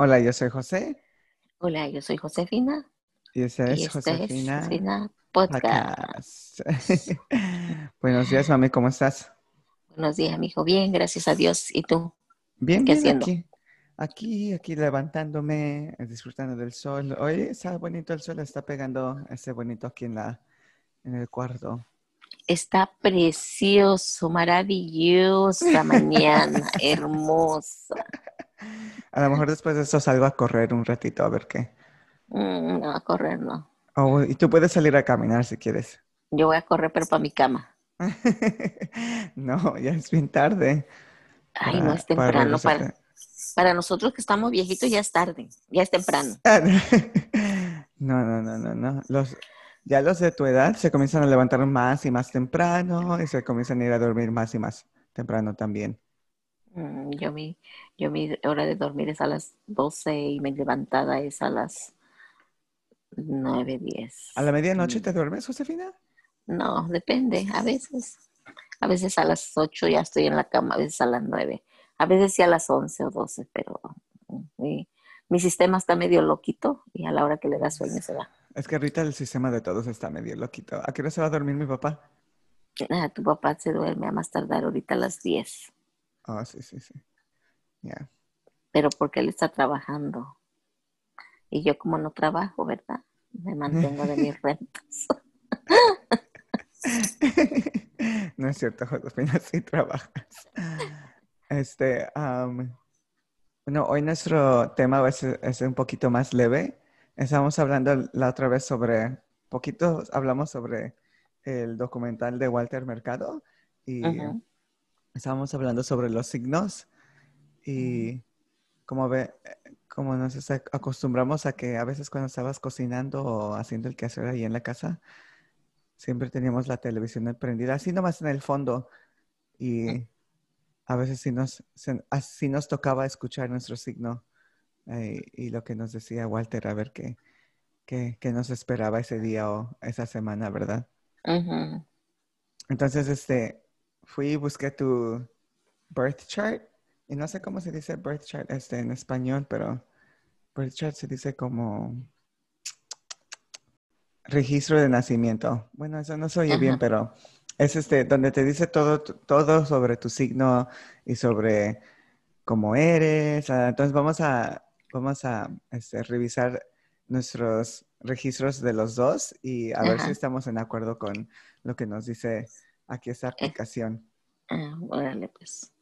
Hola, yo soy José. Hola, yo soy Josefina. Y ese es y este Josefina es Josefina Podcast. Podcast. Buenos días, mami, ¿cómo estás? Buenos días, amigo. Bien, gracias a Dios. ¿Y tú? Bien, ¿Qué bien, haciendo? aquí. Aquí, aquí levantándome, disfrutando del sol. Hoy está bonito el sol, está pegando ese bonito aquí en la, en el cuarto. Está precioso, maravillosa mañana, hermosa. A lo mejor después de eso salgo a correr un ratito a ver qué. Mm, no, a correr no. Oh, y tú puedes salir a caminar si quieres. Yo voy a correr, pero para mi cama. No, ya es bien tarde. Ay, no para- es temprano. Para, para nosotros que estamos viejitos ya es tarde, ya es temprano. Ah, No, no, no, no, no. Los, ya los de tu edad se comienzan a levantar más y más temprano y se comienzan a ir a dormir más y más temprano también. Mm, Yo mi, yo mi hora de dormir es a las 12 y mi levantada es a las 9, 10. ¿A la medianoche te duermes, Josefina? No, depende, a veces. A veces a las 8 ya estoy en la cama, a veces a las 9. A veces sí a las 11 o 12, pero mm, mi, mi sistema está medio loquito y a la hora que le da sueño se va. Es que ahorita el sistema de todos está medio loquito. ¿A qué hora se va a dormir mi papá? Ah, tu papá se duerme a más tardar ahorita a las 10, Oh, sí, sí, sí. Ya. pero porque él está trabajando. Y yo como no trabajo, ¿verdad? Me mantengo de mis rentas. No es cierto, Josefina, sí trabajas. Este, am, bueno, hoy nuestro tema va a ser, es un poquito más leve. Estábamos hablando la otra vez sobre, poquito hablamos sobre el documental de Walter Mercado y. estábamos hablando sobre los signos y como ve, como nos ac- acostumbramos a que a veces cuando estabas cocinando o haciendo el quehacer ahí en la casa, siempre teníamos la televisión prendida, así nomás en el fondo. Y a veces sí nos, así nos tocaba escuchar nuestro signo eh, y lo que nos decía Walter, a ver qué, qué, qué nos esperaba ese día o esa semana, ¿verdad? Ujú. Entonces, este, fui y busqué tu birth chart y no sé cómo se dice birth chart este, en español, pero birth chart se dice como registro de nacimiento. Bueno, eso no se oye bien, pero es este, donde te dice todo, todo sobre tu signo y sobre cómo eres. Ah, Entonces vamos a, vamos a este, revisar nuestros registros de los dos y a ver si estamos en acuerdo con lo que nos dice aquí esta Eh. aplicación. Ah, órale, pues.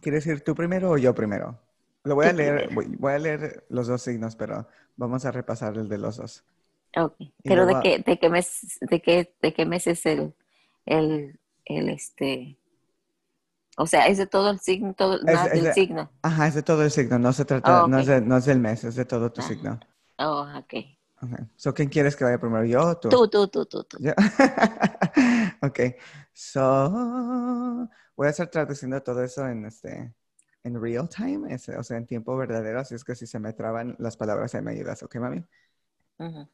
¿Quieres ir tú primero o yo primero? Lo voy a leer, voy, voy a leer los dos signos, pero vamos a repasar el de los dos. Ok. Pero de qué, de qué mes, de qué, de qué mes es el, el, el este, o sea, es de todo el signo, todo, es del de- signo. Ajá, es de todo el signo, no se trata, Oh, no, ok. es de- no es del mes, es de todo tu Ajá. signo. Oh, ok. Okay. So, ¿quién quieres que vaya primero, yo o tú? Tú, tú, tú, tú, tú. Ok, so voy a estar traduciendo todo eso en este en real time, ese- o sea, en tiempo verdadero, así es que si se me traban las palabras, ahí me ayudas, ¿ok, mami? Ujú.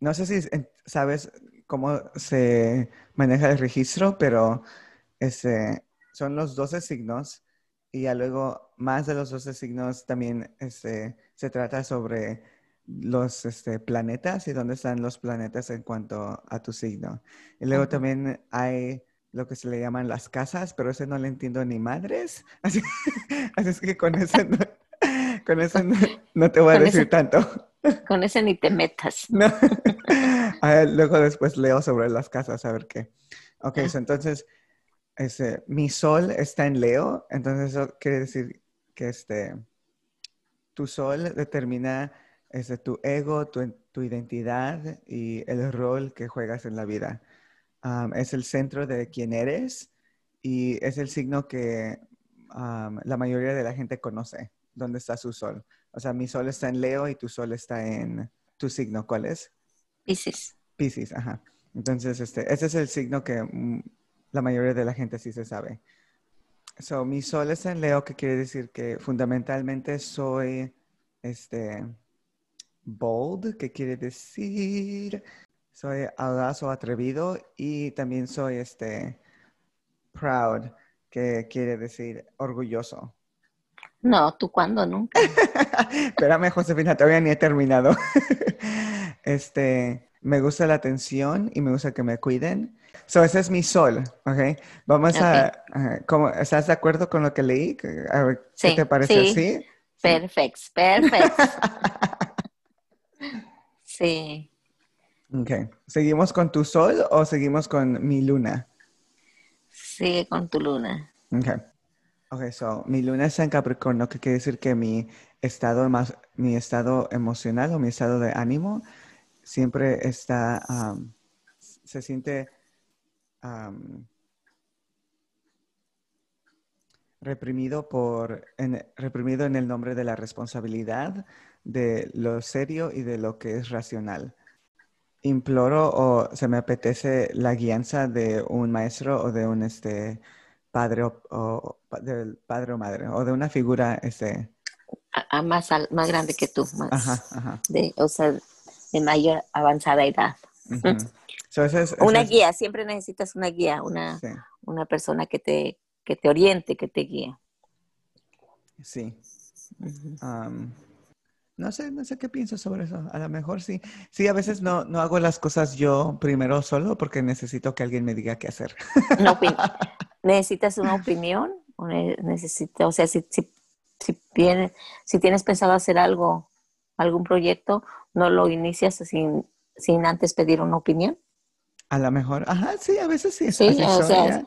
No sé si sabes cómo se maneja el registro, pero este, son los 12 signos y ya luego más de los 12 signos también este, se trata sobre los este, planetas y dónde están los planetas en cuanto a tu signo. Y luego también hay lo que se le llaman las casas, pero ese no le entiendo ni madres. Así, así es que con ese no, con ese no, no te voy a Con decir ese- tanto. Con ese ni te metas. No. Ver, luego después leo sobre las casas, a ver qué. Ok, Ah. so entonces, este, mi sol está en Leo, entonces eso quiere decir que este, tu sol determina este, tu ego, tu, tu identidad y el rol que juegas en la vida. Es el centro de quién eres y es el signo que la mayoría de la gente conoce, dónde está su sol. O sea, mi sol está en Leo y tu sol está en tu signo. ¿Cuál es? Piscis. Piscis, ajá. Entonces, este, ese es el signo que mm, la mayoría de la gente sí se sabe. So, mi sol está en Leo, que quiere decir que fundamentalmente soy, este, bold, que quiere decir, soy audaz o atrevido y también soy, este, proud, que quiere decir orgulloso. No, ¿tú cuándo? Nunca. Espérame, Josefina, todavía ni he terminado. este, me gusta la atención y me gusta que me cuiden. So, ese es mi sol, ¿ok? Vamos a, ¿cómo, ¿estás de acuerdo con lo que leí? A ver, ¿qué te parece? Sí. Perfecto, perfecto. sí. Ok. ¿Seguimos con tu sol o seguimos con mi luna? Sigue con tu luna. Ok. Ok, so mi luna está en Capricornio, que quiere decir que mi estado, más, mi estado emocional o mi estado de ánimo siempre está, se siente reprimido por, en, reprimido en el nombre de la responsabilidad, de lo serio y de lo que es racional. Imploro o se me apetece la guianza de un maestro o de un este, padre o, del padre o madre o de una figura este a, más más grande que tú más de o sea de mayor avanzada edad. Una guía siempre necesitas una guía una una persona que te que te oriente que te guíe. Sí no sé, no sé qué pienso sobre eso. A lo mejor sí. Sí, a veces no, no hago las cosas yo primero solo porque necesito que alguien me diga qué hacer. No, ¿Necesitas una opinión? ¿O, necesita, o sea, si, si, si, si tienes pensado hacer algo, algún proyecto, ¿no lo inicias sin, sin antes pedir una opinión? A lo mejor, ajá, sí, a veces sí. Sí, o sea,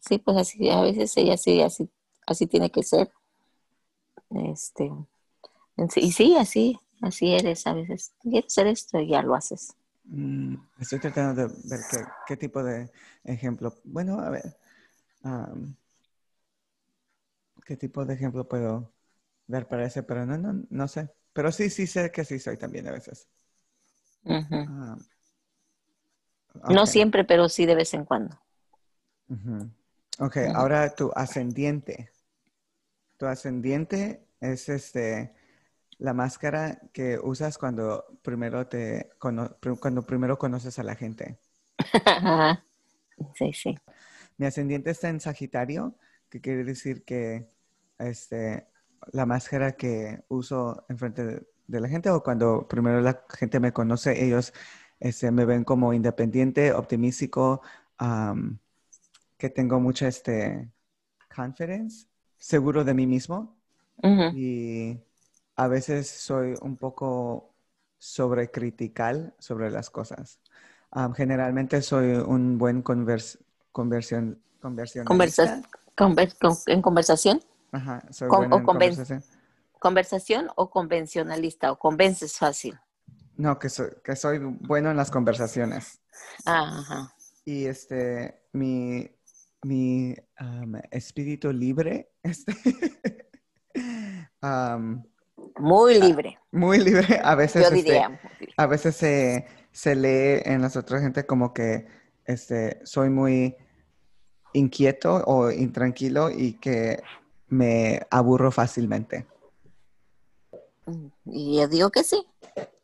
sí, pues así, a veces ella sí, así, así tiene que ser. Este, y sí, así, así eres a veces. Quieres hacer esto y ya lo haces. Mm, estoy tratando de ver qué, qué, tipo de ejemplo. Bueno, a ver, ¿Qué tipo de ejemplo puedo dar para ese? Pero no, no, no sé. Pero sí, sí sé que sí soy también a veces. No siempre, pero sí de vez en cuando. Ok, ahora tu ascendiente. Tu ascendiente es este la máscara que usas cuando primero te cuando primero conoces a la gente. sí, sí. Mi ascendiente está en Sagitario, que quiere decir que este, la máscara que uso enfrente de, de la gente o cuando primero la gente me conoce, ellos este, me ven como independiente, optimístico, que tengo mucha este, confidence, seguro de mí mismo. Y a veces soy un poco sobrecritical sobre las cosas. generalmente soy un buen convers Conversión, conversión. ¿En conversación? Ajá, soy o en conversación. ¿Conversación o convencionalista? ¿O convences fácil? No, que soy, que soy bueno en las conversaciones. Ajá. Y este, mi, mi espíritu libre, este, muy libre. Muy libre. A veces, Yo este, diría, a veces se, se lee en las otras gente como que este, soy muy inquieto o intranquilo y que me aburro fácilmente. Y yo digo que sí.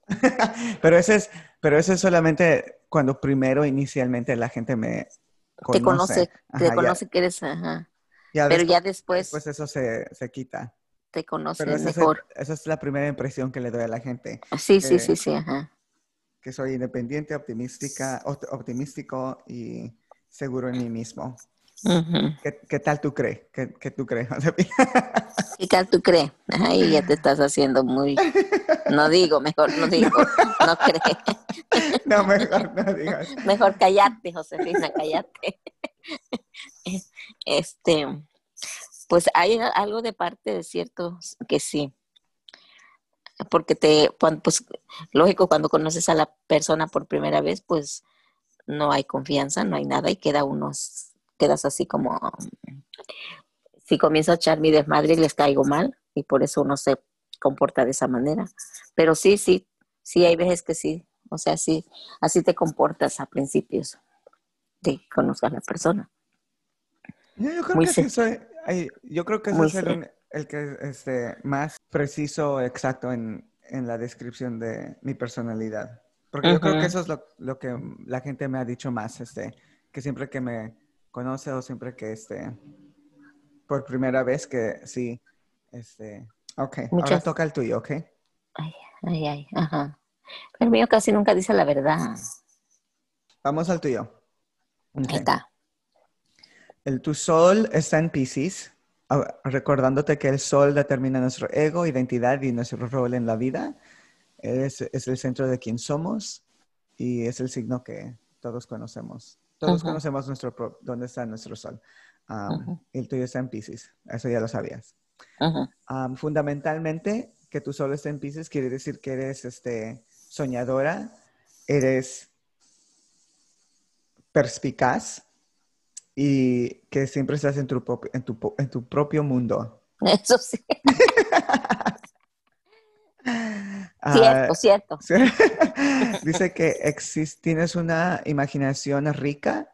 pero ese es, pero eso es solamente cuando primero inicialmente la gente me conoce. Te conoce, te conoce que eres, ajá. pero ya después. Pues eso se, quita. Te conoce mejor. esa es la primera impresión que le doy a la gente. Sí, sí, sí, sí, ajá que soy independiente, optimística, optimístico y seguro en mí mismo. ¿Qué, tal tú crees? ¿Qué, tú crees, ¿Qué tal tú crees? Ahí ya te estás haciendo muy... No digo, mejor no digo, no crees. No, mejor no digas. Mejor callate, Josefina, callate. Este, pues hay algo de parte de cierto que sí porque te, pues lógico, cuando conoces a la persona por primera vez, pues no hay confianza, no hay nada y queda unos, quedas así como, si comienzo a echar mi desmadre les caigo mal y por eso uno se comporta de esa manera. Pero sí, sí, sí hay veces que sí, o sea, sí, así te comportas a principios de conocer a la persona. Yo, creo que sí yo creo que es el, el que este, más preciso, exacto en, en la descripción de mi personalidad. Porque yo creo que eso es lo, lo, que la gente me ha dicho más, este, que siempre que me conoce o siempre que, este, por primera vez que sí, Este, ok, ahora toca el tuyo, ¿ok? Ay, ay, ay, ajá. El mío casi nunca dice la verdad. Vamos al tuyo. Ahí está. El, tu sol está en Pisces, recordándote que el sol determina nuestro ego, identidad y nuestro rol en la vida. Es, es el centro de quién somos y es el signo que todos conocemos. Todos conocemos nuestro pro- dónde está nuestro sol. Um. El tuyo está en Pisces, eso ya lo sabías. Um, fundamentalmente, que tu sol esté en Pisces quiere decir que eres este, soñadora, eres perspicaz y que siempre estás en tu, en tu, en tu propio mundo. Eso sí. Ah, Cierto, cierto. sí. Dice que tienes una imaginación rica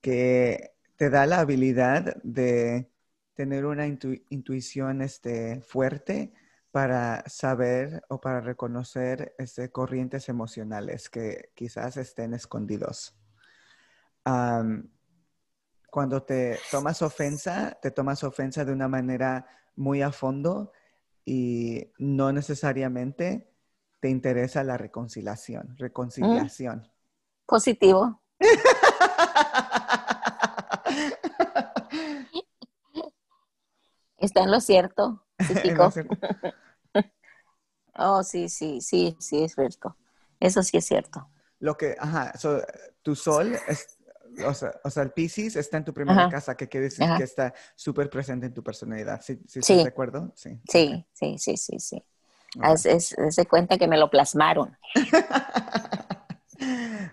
que te da la habilidad de tener una intu- intuición este, fuerte para saber o para reconocer este, corrientes emocionales que quizás estén escondidos. Cuando te tomas ofensa, te tomas ofensa de una manera muy a fondo y no necesariamente te interesa la reconciliación, reconciliación. Positivo. Está en lo cierto. psíquico. Oh, sí, sí, sí, sí, es cierto. Eso sí es cierto. Lo que, ajá, so, tu sol, es, o, sea, o sea, el Pisces está en tu primera Ajá. casa, que quiere decir Ajá. que está súper presente en tu personalidad. ¿Sí, sí, Sí. de acuerdo? Sí. Sí, sí, sí, sí, sí. Ok. Es, es, es de cuenta que me lo plasmaron.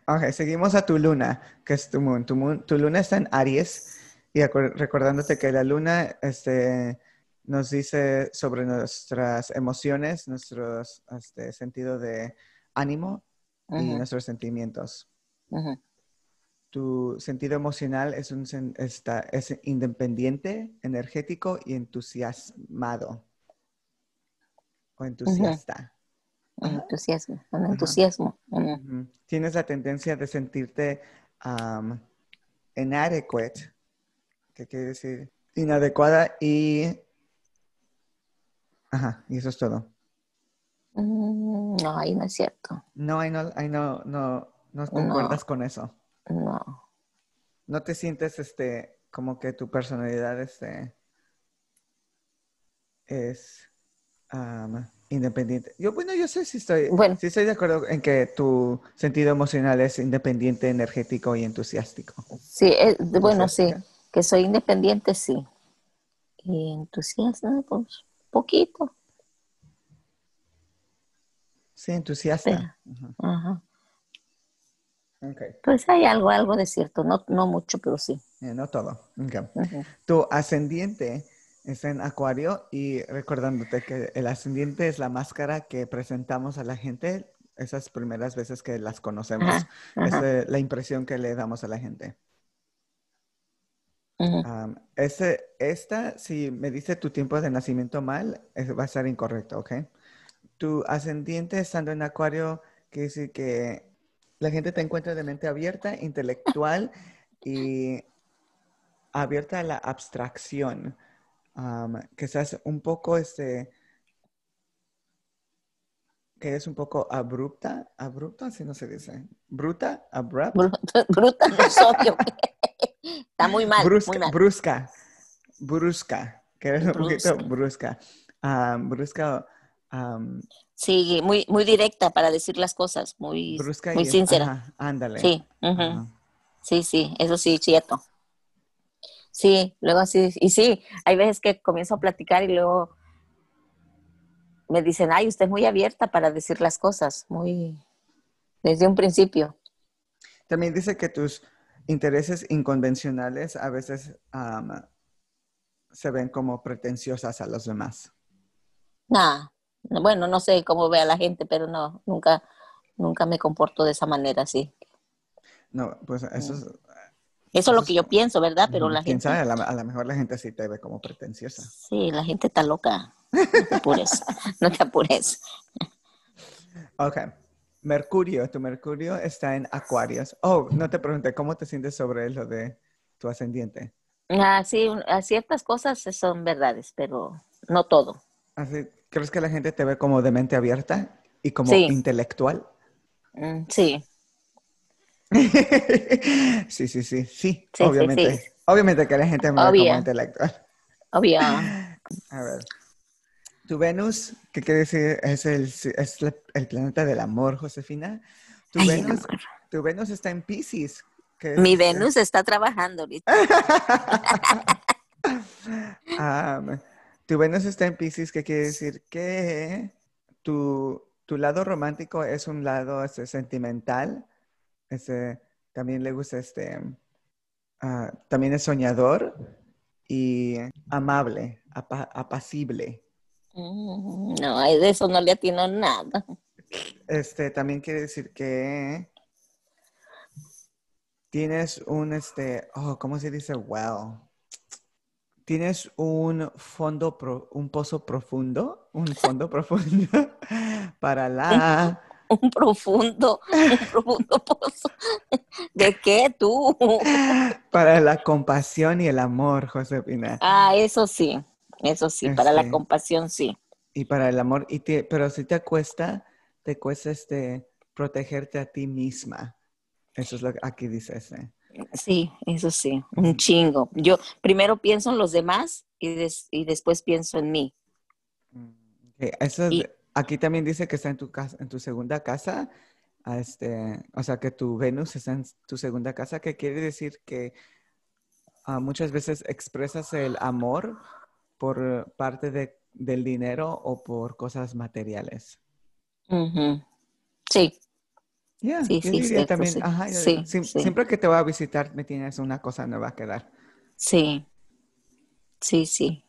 Ok, seguimos a tu luna, que es tu moon. Tu, moon- tu luna está en Aries y recordándote que la luna este, nos dice sobre nuestras emociones, nuestro este, sentido de ánimo y nuestros sentimientos. ujú. Tu sentido emocional es, un, está, es independiente, energético y entusiasmado. O entusiasta. Entusiasmo, un entusiasmo. Tienes la tendencia de sentirte um, inadequate, que quiere decir inadecuada y... Ajá, y eso es todo. Mm, No, ahí no es cierto. No, ahí no, ahí no, no, no concuerdas con eso. No. No te sientes, este, como que tu personalidad, este, es um, independiente. Yo, bueno, yo sé si estoy, Bueno. sí estoy de acuerdo en que tu sentido emocional es independiente, energético y entusiástico. Sí, eh, de- bueno, sí, Entusiasta. que soy independiente, sí. Y entusiasmo, pues, poquito. Sí, entusiasta. Ajá. Ok. Pues hay algo, algo de cierto, no, no mucho, pero sí. Eh, no todo. Ok. Ujú. Tu ascendiente está en Acuario y recordándote que el ascendiente es la máscara que presentamos a la gente esas primeras veces que las conocemos. Ajá, Es ajá. eh, la impresión que le damos a la gente. Ese, esta, si me dice tu tiempo de nacimiento mal, es- va a ser incorrecto, ¿ok? Tu ascendiente estando en Acuario quiere decir que la gente te encuentra de mente abierta, intelectual y abierta a la abstracción. Que seas un poco, este, que es un poco abrupta, abrupta, si no se dice, bruta, abrupt, Bruta. Está muy mal, brusca, muy mal. brusca, brusca, que un poquito Brusca. brusca, brusca, Sí, muy, muy directa para decir las cosas, muy, brusca muy y, sincera. ajá, ándale. Sí, sí, sí, eso sí, cierto. Sí, luego así, y sí, hay veces que comienzo a platicar y luego me dicen, ay, usted es muy abierta para decir las cosas, muy, desde un principio. También dice que tus intereses inconvencionales a veces se ven como pretenciosas a los demás. Nah, bueno, no sé cómo ve a la gente, pero no, nunca, nunca me comporto de esa manera, sí. No, pues eso es, Eso es lo que yo pienso, ¿verdad? Pero la gente, sabe, a lo mejor la gente sí te ve como pretenciosa. sí, la gente está loca. No te apures, no te apures. Ok. Mercurio, tu Mercurio está en Acuarios. Oh, no te pregunté, ¿cómo te sientes sobre lo de tu ascendiente? Ah, sí, ciertas cosas son verdades, pero no todo. Así, ¿Crees que la gente te ve como de mente abierta y como Sí. intelectual? Mm, sí, sí, sí, sí, sí, sí, obviamente. sí. Obviamente que la gente me ve Obvio. como intelectual. obvio. A ver. Tu Venus, ¿qué quiere decir? Es el, es la- el planeta del amor, Josefina. Tu, Ay, Venus, amor. tu Venus está en Pisces. es, Mi Venus está trabajando ahorita. Am, tu Venus está en Pisces, ¿qué quiere decir? Que tu, tu lado romántico es un lado este, sentimental. Este, también le gusta este. ah, también es soñador y amable, apa- apacible. Mm, No, de eso no le atino nada. Este, también quiere decir que tienes un, este, oh, ¿cómo se dice? Well. Tienes un fondo, pro- un pozo profundo, un fondo profundo para la, Un profundo, un profundo pozo. ¿De qué tú? para la compasión y el amor, Josefina. Ah, eso sí, eso sí, para la compasión sí. Y para el amor, y te- pero si te cuesta, te cuesta este, protegerte a ti misma. Eso es lo que aquí dice este. Sí, eso sí, un chingo. Yo primero pienso en los demás y, des- y después pienso en mí. Ok, eso es Y- de- aquí también dice que está en tu casa, en tu segunda casa, este, o sea que tu Venus está en tu segunda casa, que quiere decir que ah, muchas veces expresas el amor por parte de- del dinero o por cosas materiales. Sí, Yeah, Sí, yo sí, diría cierto, también, sí. ajá, yo- Sí, siem- sí. siempre que te voy a visitar me tienes una cosa nueva que dar. sí, sí, sí.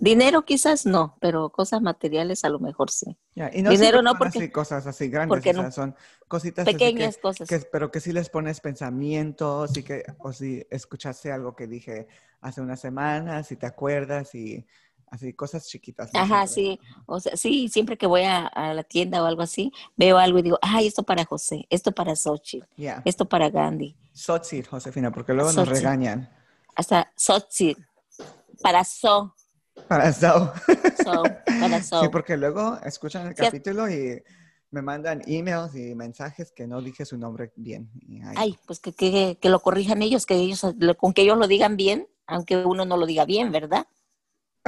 Dinero quizás no, pero cosas materiales a lo mejor sí. Y no Dinero no, porque- así cosas así grandes, porque o sea, no- son cositas que- Pequeñas cosas. que- pero que sí les pones pensamientos y que, o si escuchaste algo que dije hace una semana, si te acuerdas y así cosas chiquitas. ¿no? Ajá, sí. O sea, sí, siempre que voy a, a la tienda o algo así, veo algo y digo, ay, esto para José, esto para Xochitl, esto para Gandhi, Sotzil, Josefina, porque luego nos Xochitl. regañan. hasta Xochitl, para So, Para eso. So, para So. Sí, porque luego escuchan el Sí. capítulo y me mandan emails y mensajes que no dije su nombre bien. Ay, pues que, que, que lo corrijan ellos, que ellos, con que ellos lo digan bien, aunque uno no lo diga bien, ¿verdad?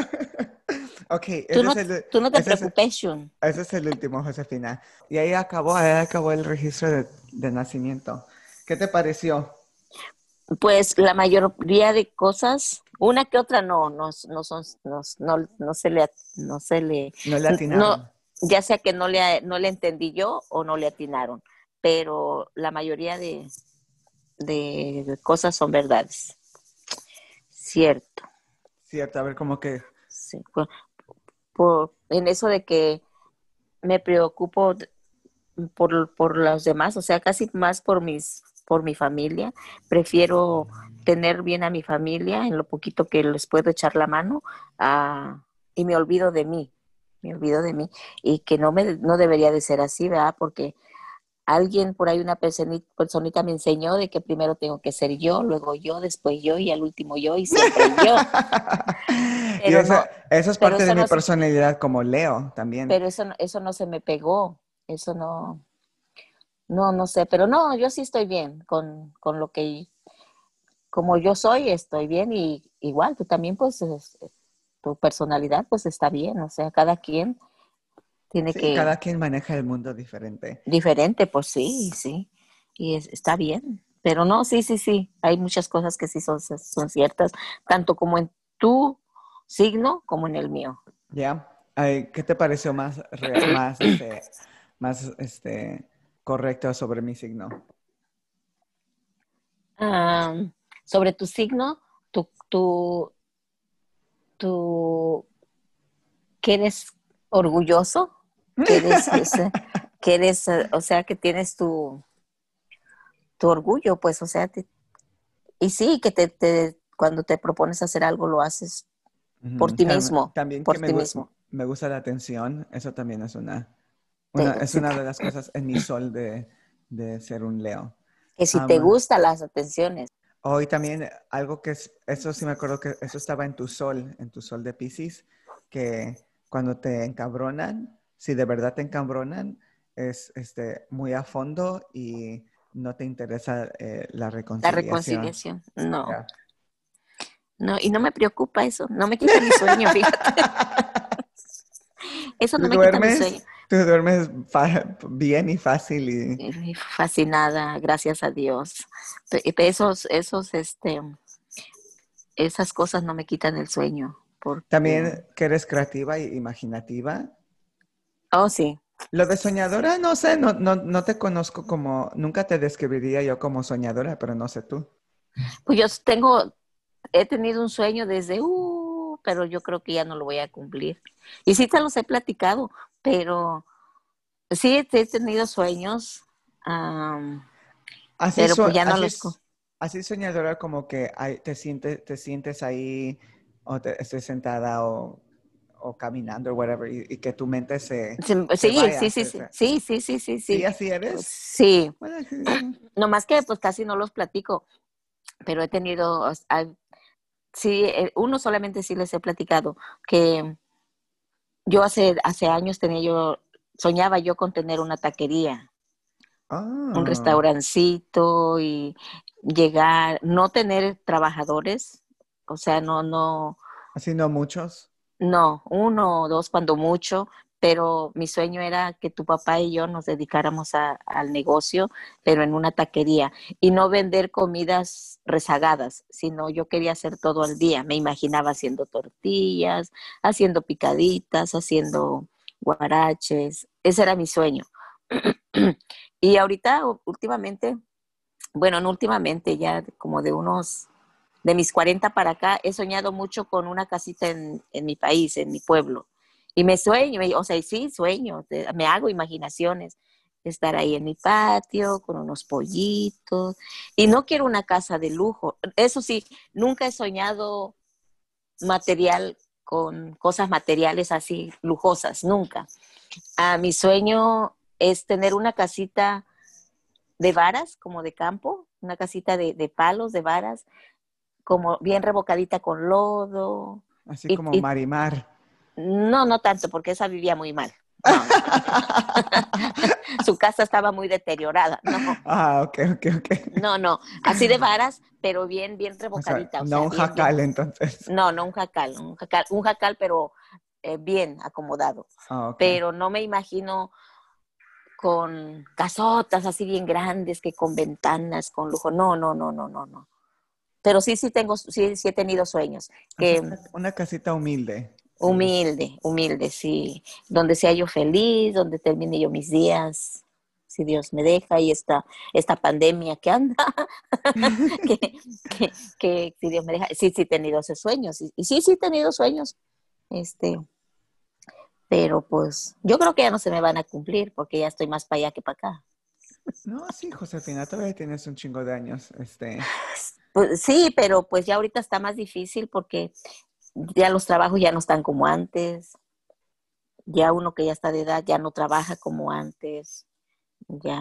Ok, Tú ese no, es el- tú no te ese es- preocupes, Shun. Ese es el último, Josefina. Y ahí acabó, ahí acabó el registro de, de nacimiento. ¿Qué te pareció? Pues la mayoría de cosas, una que otra no, no, no son, no, no, no se le, no se le, No le atinaron. ya sea que no le, no le entendí yo o no le atinaron, pero la mayoría de, de cosas son verdades. Cierto. Cierto, a ver, como que... En eso de que me preocupo por, por los demás, o sea, casi más por mis, por mi familia. Prefiero tener bien a mi familia en lo poquito que les puedo echar la mano ah, y me olvido de mí, me olvido de mí y que no me no debería de ser así, ¿verdad? Porque alguien por ahí una personi- personita me enseñó de que primero tengo que ser yo, luego yo, después yo y al último yo y siempre yo. y eso, no- eso es parte de mi no se- personalidad como Leo también. pero eso, eso no se me pegó, eso no, no, no sé, pero no, yo sí estoy bien con, con lo que, como yo soy, estoy bien y igual tú también, pues, es- tu personalidad, pues, está bien, o sea, cada quien tiene Sí, que, cada quien maneja el mundo diferente. diferente, pues sí, sí, y es- está bien, pero no, sí, sí, sí, hay muchas cosas que sí son, son ciertas, tanto como en tu signo como en el mío. ¿Ya? Ay, ¿Qué te pareció más, más, este, más este, correcto sobre mi signo? Ah, sobre tu signo, tu, tu, tu, que eres orgulloso, que eres, ese- que eres, eh, o sea, que tienes tu, tu orgullo, pues, o sea, te- y sí, que te, te- cuando te propones hacer algo lo haces por ti mismo, También por que me, ti mismo. me gusta la atención, eso también es una, Te- una- es una de las cosas en mi sol de, de ser un Leo. que si te Ama. gustan las atenciones. Hoy también algo que es, eso sí me acuerdo que eso estaba en tu sol, en tu sol de Pisces, que cuando te encabronan, si de verdad te encabronan, es este, muy a fondo y no te interesa eh, la reconciliación. La reconciliación, no. No, y no me preocupa eso, no me quita mi sueño, fíjate. eso no me quita mi sueño. Tú duermes bien y fácil y... Fascinada, gracias a Dios. Esos, esos, este, esas cosas no me quitan el sueño. También que eres creativa e imaginativa. Oh, sí. Lo de soñadora, no sé, no, no, no te conozco como, nunca te describiría yo como soñadora, pero no sé tú. Pues yo tengo, he tenido un sueño desde, uh, pero yo creo que ya no lo voy a cumplir. Y sí te los he platicado, pero sí he tenido sueños, así pero pues ya no los... Así soñadora como que te, sientes, te sientes ahí o te, estés sentada o o caminando o whatever y, que tu mente se, sí, sí, sí, sí, sí, sí, sí, sí, sí, así eres. Sí. No más que pues casi no los platico, pero he tenido sí, eh, uno solamente sí les he platicado que yo hace hace años tenía yo soñaba yo con tener una taquería. Oh. Un restaurancito y llegar, no tener trabajadores, o sea, no, no. Así no muchos. No, uno o dos cuando mucho, pero mi sueño era que tu papá y yo nos dedicáramos al negocio, pero en una taquería, y no vender comidas rezagadas, sino yo quería hacer todo el día. Me imaginaba haciendo tortillas, haciendo picaditas, haciendo guaraches. Ese era mi sueño. y ahorita, últimamente, bueno, no últimamente, ya como de unos de mis 40 para acá, he soñado mucho con una casita en, mi país, en mi pueblo. Y me sueño, o sea, sí, sueño, me hago imaginaciones. Estar ahí en mi patio con unos pollitos. Y no quiero una casa de lujo. Eso sí, nunca he soñado material con cosas materiales así lujosas, nunca. A mi sueño es tener una casita de varas, como de campo, una casita de, de palos, de varas, como bien revocadita con lodo. Así como Marimar. No, no tanto, porque esa vivía muy mal. Su casa estaba muy deteriorada. No. Ah, ok, ok, ok. No, no, así de varas, pero bien, bien revocadita. no un jacal, entonces. No, no un jacal, un jacal, un jacal pero eh, bien acomodado. Ah, pero no me imagino con casotas así bien grandes, que con ventanas, con lujo. No, no, no, no, no, no pero sí, sí tengo, sí, sí he tenido sueños. Que, una, casita humilde. Humilde, humilde, sí. Donde sea yo feliz, donde termine yo mis días, si Dios me deja, y esta, esta pandemia que anda, que, si Dios me deja, sí, sí he tenido esos sueños, y, sí, sí he tenido sueños, este, pero pues yo creo que ya no se me van a cumplir porque ya estoy más para allá que para acá. No, sí, Josefina, todavía tienes un chingo de años. Este. Pues, sí, pero pues ya ahorita está más difícil porque ya los trabajos ya no están como antes. Ya uno que ya está de edad ya no trabaja como antes. Ya.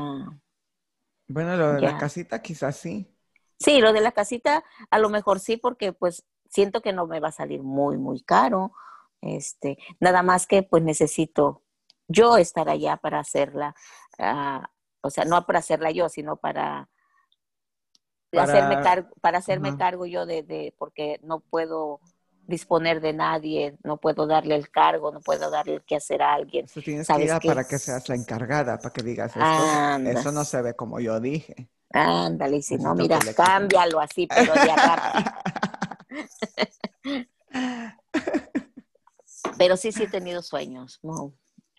Bueno, lo de la casita quizás sí. Sí, lo de la casita a lo mejor sí, porque pues siento que no me va a salir muy, muy caro. Este, nada más que pues necesito yo estar allá para hacerla, ah, o sea, no para hacerla yo, sino para para hacerme cargo, para hacerme cargo yo de, de, porque no puedo disponer de nadie, no puedo darle el cargo, no puedo darle el que hacer a alguien. Eso tienes que ir para que seas la encargada, para que digas esto. Eso no se ve como yo dije. Ándale, si no, mira, cámbialo así, pero de acá. pero sí, sí he tenido sueños.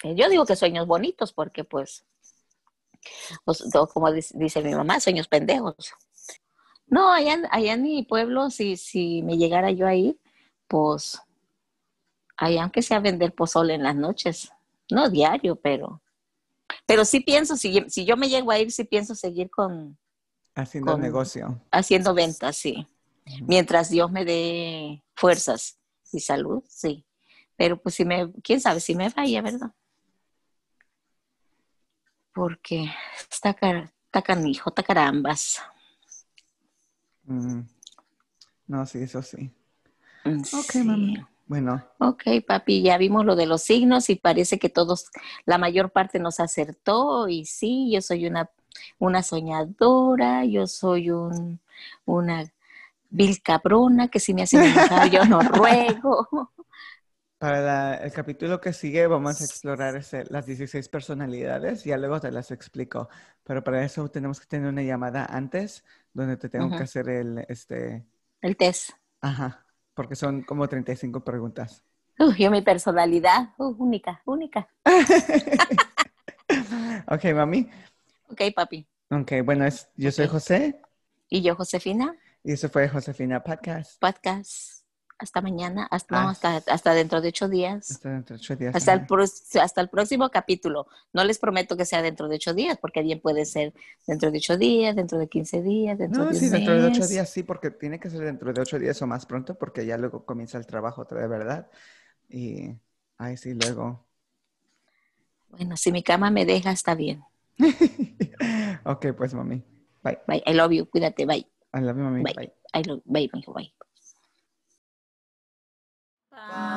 Eh, yo digo que sueños bonitos porque pues, como dice mi mamá, sueños pendejos. No, allá, allá en mi pueblo, si, si me llegara yo a ir, pues, allá aunque sea vender pozole en las noches, no diario, pero, pero sí pienso, si, si yo me llego a ir, sí pienso seguir con... Haciendo negocio. Haciendo ventas, sí. Mientras Dios me dé fuerzas y salud, sí. Pero pues si me, quién sabe, si me vaya, ¿verdad? Porque está, está canijo, está carambas. Mm. No, sí, eso sí. Ok, mami. Bueno. Ok, papi, ya vimos lo de los signos y parece que todos, la mayor parte nos acertó y sí, yo soy una, una soñadora, yo soy un, una vil cabrona que si me hacen enojar yo no ruego. Para el capítulo que sigue vamos a explorar ese, las 16 personalidades, ya luego te las explico, pero para eso tenemos que tener una llamada antes donde te tengo que hacer el, este... El test. Ajá, porque son como 35 preguntas. Uh, yo mi personalidad, uh, única, única. ok, mami. Ok, papi. Ok, bueno, es, yo soy José. Y yo, Josefina. Y eso fue Josefina Podcast. Podcast hasta mañana, hasta, hasta, dentro de ocho días. Hasta dentro de ocho días. Hasta el, hasta el, próximo capítulo. No les prometo que sea dentro de ocho días, porque bien puede ser dentro de ocho días, dentro de quince días, dentro no, de sí, dentro de ocho días, sí, porque tiene que ser dentro de ocho días o más pronto, porque ya luego comienza el trabajo otra ¿verdad? Y ahí sí, luego. Bueno, si mi cama me deja, está bien. ok, pues mami. Bye. Bye. I love you. Cuídate. Bye. I love you, mami. Bye. Bye. I love, bye, mijo. Bye.